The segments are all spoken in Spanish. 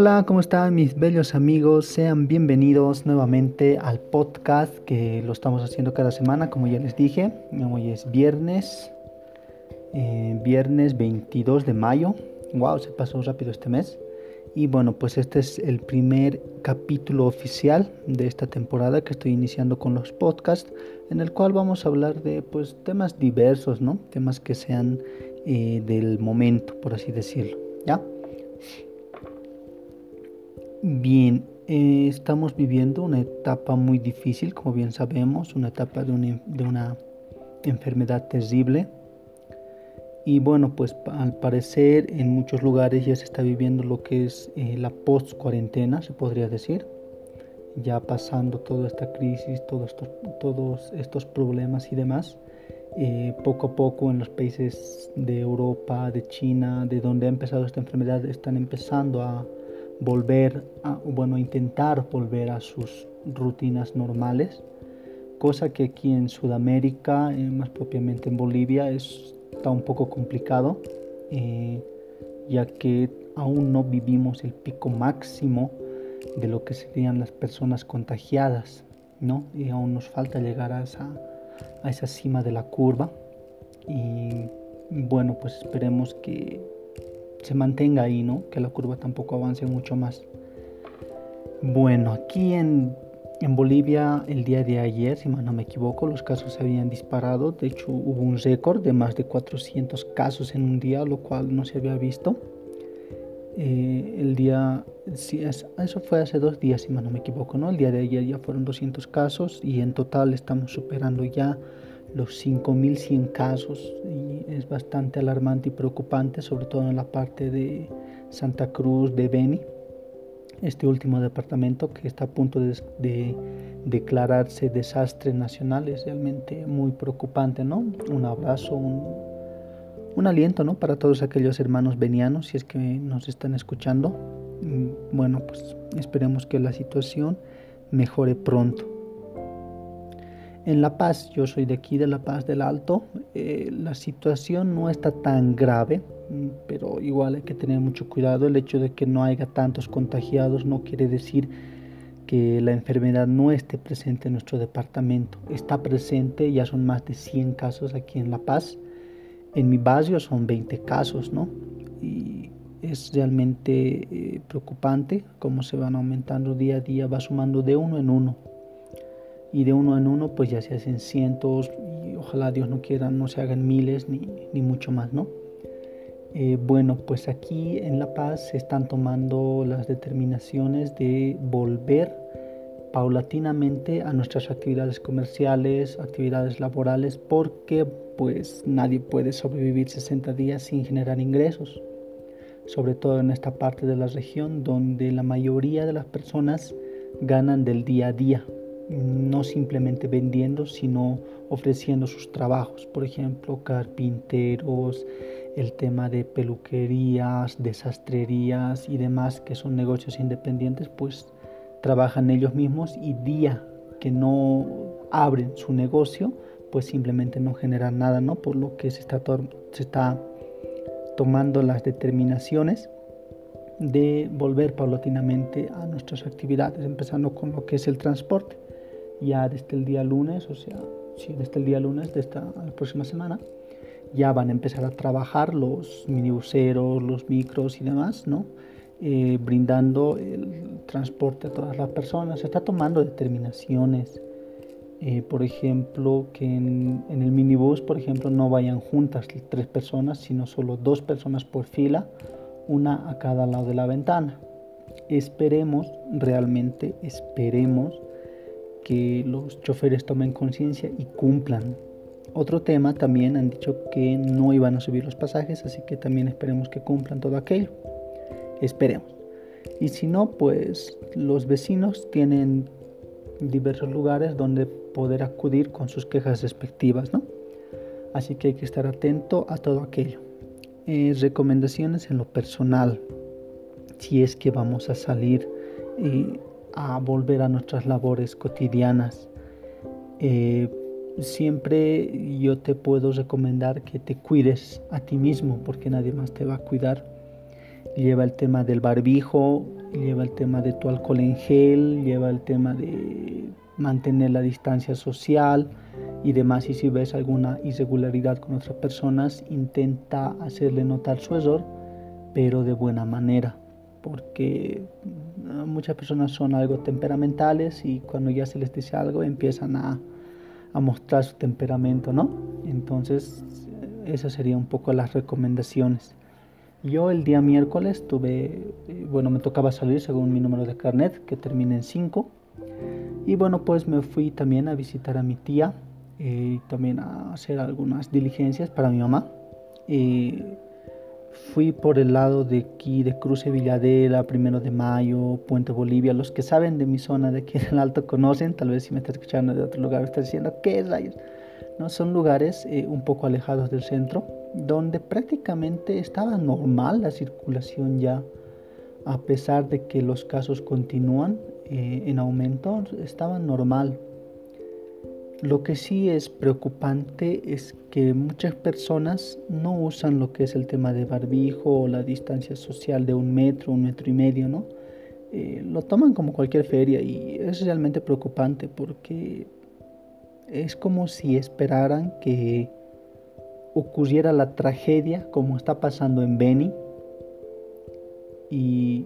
Hola, ¿cómo están mis bellos amigos? Sean bienvenidos nuevamente al podcast que lo estamos haciendo cada semana, como ya les dije. Hoy es viernes, eh, viernes 22 de mayo. Wow, se pasó rápido este mes. Y bueno, pues este es el primer capítulo oficial de esta temporada que estoy iniciando con los podcasts, en el cual vamos a hablar de pues temas diversos, ¿no? Temas que sean eh, del momento, por así decirlo, ¿ya? Bien, eh, estamos viviendo una etapa muy difícil, como bien sabemos, una etapa de una, enfermedad terrible. Y bueno, pues al parecer en muchos lugares ya se está viviendo lo que es eh, la post-cuarentena, se podría decir. Ya pasando toda esta crisis, todos estos, todos estos problemas y demás. Eh, poco a poco en los países de Europa, de China, de donde ha empezado esta enfermedad, están empezando a, volver a, bueno, intentar volver a sus rutinas normales, cosa que aquí en Sudamérica, eh, más propiamente en Bolivia, es, está un poco complicado, eh, ya que aún no vivimos el pico máximo de lo que serían las personas contagiadas, ¿no? Y aún nos falta llegar a esa, a esa cima de la curva. Y bueno, pues esperemos que se mantenga ahí, ¿no? Que la curva tampoco avance mucho más. Bueno, aquí en, en Bolivia el día de ayer, si no me equivoco, los casos se habían disparado. De hecho, hubo un récord de más de 400 casos en un día, lo cual no se había visto. Eh, el día, sí, eso fue hace dos días, si no me equivoco, ¿no? El día de ayer ya fueron 200 casos y en total estamos superando ya los 5.100 casos y es bastante alarmante y preocupante, sobre todo en la parte de Santa Cruz de Beni, este último departamento que está a punto de, declararse desastre nacional, es realmente muy preocupante, ¿no? Un abrazo, un, aliento, ¿no? Para todos aquellos hermanos venianos, si es que nos están escuchando. Bueno, pues esperemos que la situación mejore pronto. En La Paz, yo soy de aquí, de La Paz del Alto, eh, la situación no está tan grave, mm, pero igual hay que tener mucho cuidado. El hecho de que no haya tantos contagiados no quiere decir que la enfermedad no esté presente en nuestro departamento. Está presente, ya son más de 100 casos aquí en La Paz. En mi barrio son 20 casos, ¿no? Y es realmente eh, preocupante cómo se van aumentando día a día, va sumando de uno en uno y de uno en uno pues ya se hacen cientos y ojalá Dios no quiera no se hagan miles ni, ni mucho más, ¿no? Eh, bueno, pues aquí en La Paz se están tomando las determinaciones de volver paulatinamente a nuestras actividades comerciales, actividades laborales, porque pues nadie puede sobrevivir 60 días sin generar ingresos, sobre todo en esta parte de la región donde la mayoría de las personas ganan del día a día, no simplemente vendiendo, sino ofreciendo sus trabajos, por ejemplo, carpinteros, el tema de peluquerías, desastrerías y demás, que son negocios independientes, pues trabajan ellos mismos y día que no abren su negocio, pues simplemente no generan nada, ¿no? Por lo que se se está tomando las determinaciones de volver paulatinamente a nuestras actividades, empezando con lo que es el transporte ya desde el día lunes, o sea, sí, desde el día lunes de esta la próxima semana, ya van a empezar a trabajar los minibuseros, los micros y demás, ¿no? Eh, brindando el transporte a todas las personas. Se está tomando determinaciones, eh, por ejemplo, que en, en, el minibús, por ejemplo, no vayan juntas tres personas, sino solo dos personas por fila, una a cada lado de la ventana. Esperemos, realmente esperemos, que los choferes tomen conciencia y cumplan. Otro tema también han dicho que no iban a subir los pasajes, así que también esperemos que cumplan todo aquello. Esperemos. Y si no, pues los vecinos tienen diversos lugares donde poder acudir con sus quejas respectivas, ¿no? Así que hay que estar atento a todo aquello. Eh, recomendaciones en lo personal. Si es que vamos a salir y a volver a nuestras labores cotidianas. Eh, siempre yo te puedo recomendar que te cuides a ti mismo porque nadie más te va a cuidar. Lleva el tema del barbijo, lleva el tema de tu alcohol en gel, lleva el tema de mantener la distancia social y demás. Y si ves alguna irregularidad con otras personas, intenta hacerle notar su error, pero de buena manera, porque muchas personas son algo temperamentales y cuando ya se les dice algo empiezan a, a mostrar su temperamento, ¿no? Entonces, esas serían un poco las recomendaciones. Yo el día miércoles tuve, eh, bueno, me tocaba salir según mi número de carnet, que termina en 5. Y bueno, pues me fui también a visitar a mi tía y eh, también a hacer algunas diligencias para mi mamá. Y fui por el lado de aquí, de Cruce Villadela, Primero de Mayo, Puente Bolivia. Los que saben de mi zona de aquí en el Alto conocen, tal vez si me está escuchando de otro lugar, está diciendo, ¿qué es rayos? No, son lugares eh, un poco alejados del centro donde prácticamente estaba normal la circulación ya, a pesar de que los casos continúan eh, en aumento, estaba normal. Lo que sí es preocupante es que muchas personas no usan lo que es el tema de barbijo o la distancia social de un metro, un metro y medio, ¿no? Eh, lo toman como cualquier feria y es realmente preocupante porque es como si esperaran que ocurriera la tragedia como está pasando en Beni y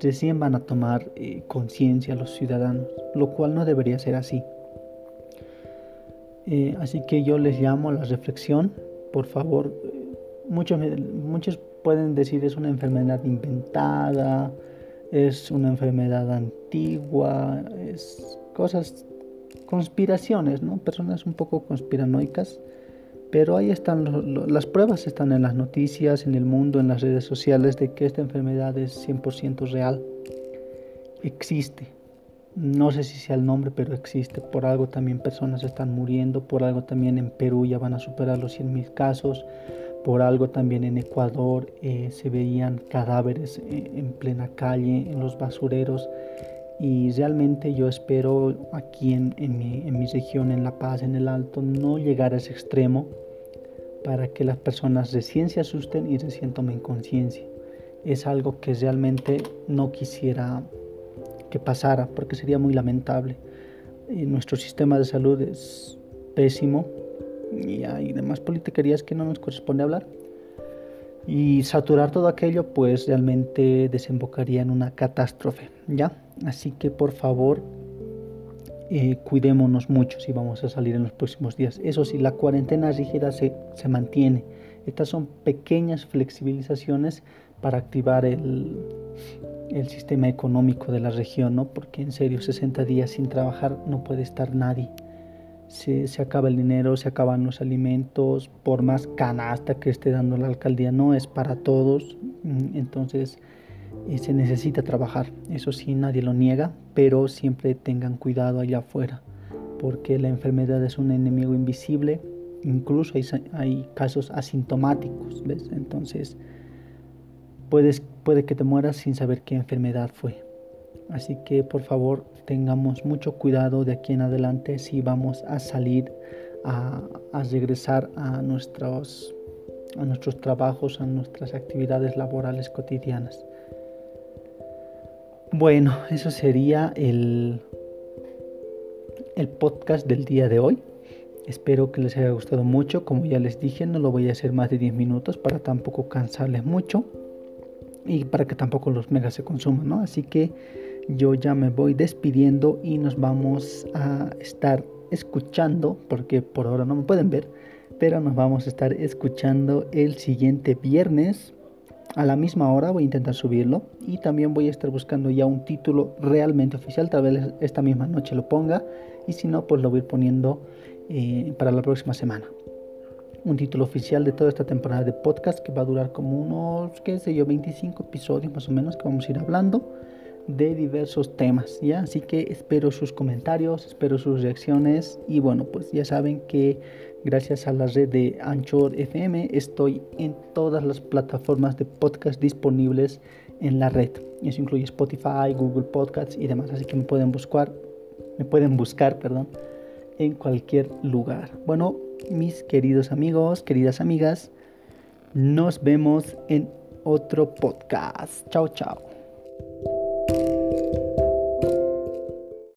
recién van a tomar eh, conciencia los ciudadanos, lo cual no debería ser así. Eh, así que yo les llamo a la reflexión, por favor, muchos, muchos pueden decir es una enfermedad inventada, es una enfermedad antigua, es cosas, conspiraciones, ¿no? Personas un poco conspiranoicas pero ahí están, las pruebas están en las noticias, en el mundo, en las redes sociales de que esta enfermedad es 100% real. Existe. No sé si sea el nombre, pero existe. Por algo también personas están muriendo, por algo también en Perú ya van a superar los 100.000 casos, por algo también en Ecuador eh, se veían cadáveres eh, en plena calle, en los basureros. Y realmente yo espero aquí en, en, mi, en mi región, en La Paz, en el Alto, no llegar a ese extremo para que las personas recién se asusten y recién tomen conciencia. Es algo que realmente no quisiera que pasara porque sería muy lamentable. Nuestro sistema de salud es pésimo y hay demás politiquerías que no nos corresponde hablar. Y saturar todo aquello pues realmente desembocaría en una catástrofe, ¿ya? Así que por favor eh, cuidémonos mucho si vamos a salir en los próximos días. Eso sí, la cuarentena rígida se, se mantiene. Estas son pequeñas flexibilizaciones para activar el, el sistema económico de la región, ¿no? Porque en serio, 60 días sin trabajar no puede estar nadie. Se, se, acaba el dinero, se acaban los alimentos, por más canasta que esté dando la alcaldía, no es para todos. Mm, entonces, se necesita trabajar, eso sí, nadie lo niega, pero siempre tengan cuidado allá afuera, porque la enfermedad es un enemigo invisible, incluso hay, hay casos asintomáticos, ¿ves? Entonces, puedes, puede que te mueras sin saber qué enfermedad fue. Así que por favor tengamos mucho cuidado de aquí en adelante si vamos a salir a, a regresar a nuestros, a nuestros trabajos, a nuestras actividades laborales cotidianas. Bueno, eso sería el, el podcast del día de hoy. Espero que les haya gustado mucho. Como ya les dije, no lo voy a hacer más de 10 minutos para tampoco cansarles mucho y para que tampoco los megas se consuman, ¿no? Así que yo ya me voy despidiendo y nos vamos a estar escuchando, porque por ahora no me pueden ver, pero nos vamos a estar escuchando el siguiente viernes a la misma hora voy a intentar subirlo y también voy a estar buscando ya un título realmente oficial, tal vez esta misma noche lo ponga y si no pues lo voy a ir poniendo eh, para la próxima semana. Un título oficial de toda esta temporada de podcast que va a durar como unos, qué sé yo, 25 episodios más o menos que vamos a ir hablando de diversos temas, ¿ya? Así que espero sus comentarios, espero sus reacciones y bueno, pues ya saben que gracias a la red de Anchor FM estoy en todas las plataformas de podcast disponibles en la red. Eso incluye Spotify, Google Podcasts y demás, así que me pueden buscar, me pueden buscar, perdón, en cualquier lugar. Bueno, mis queridos amigos, queridas amigas, nos vemos en otro podcast. Chao, chao.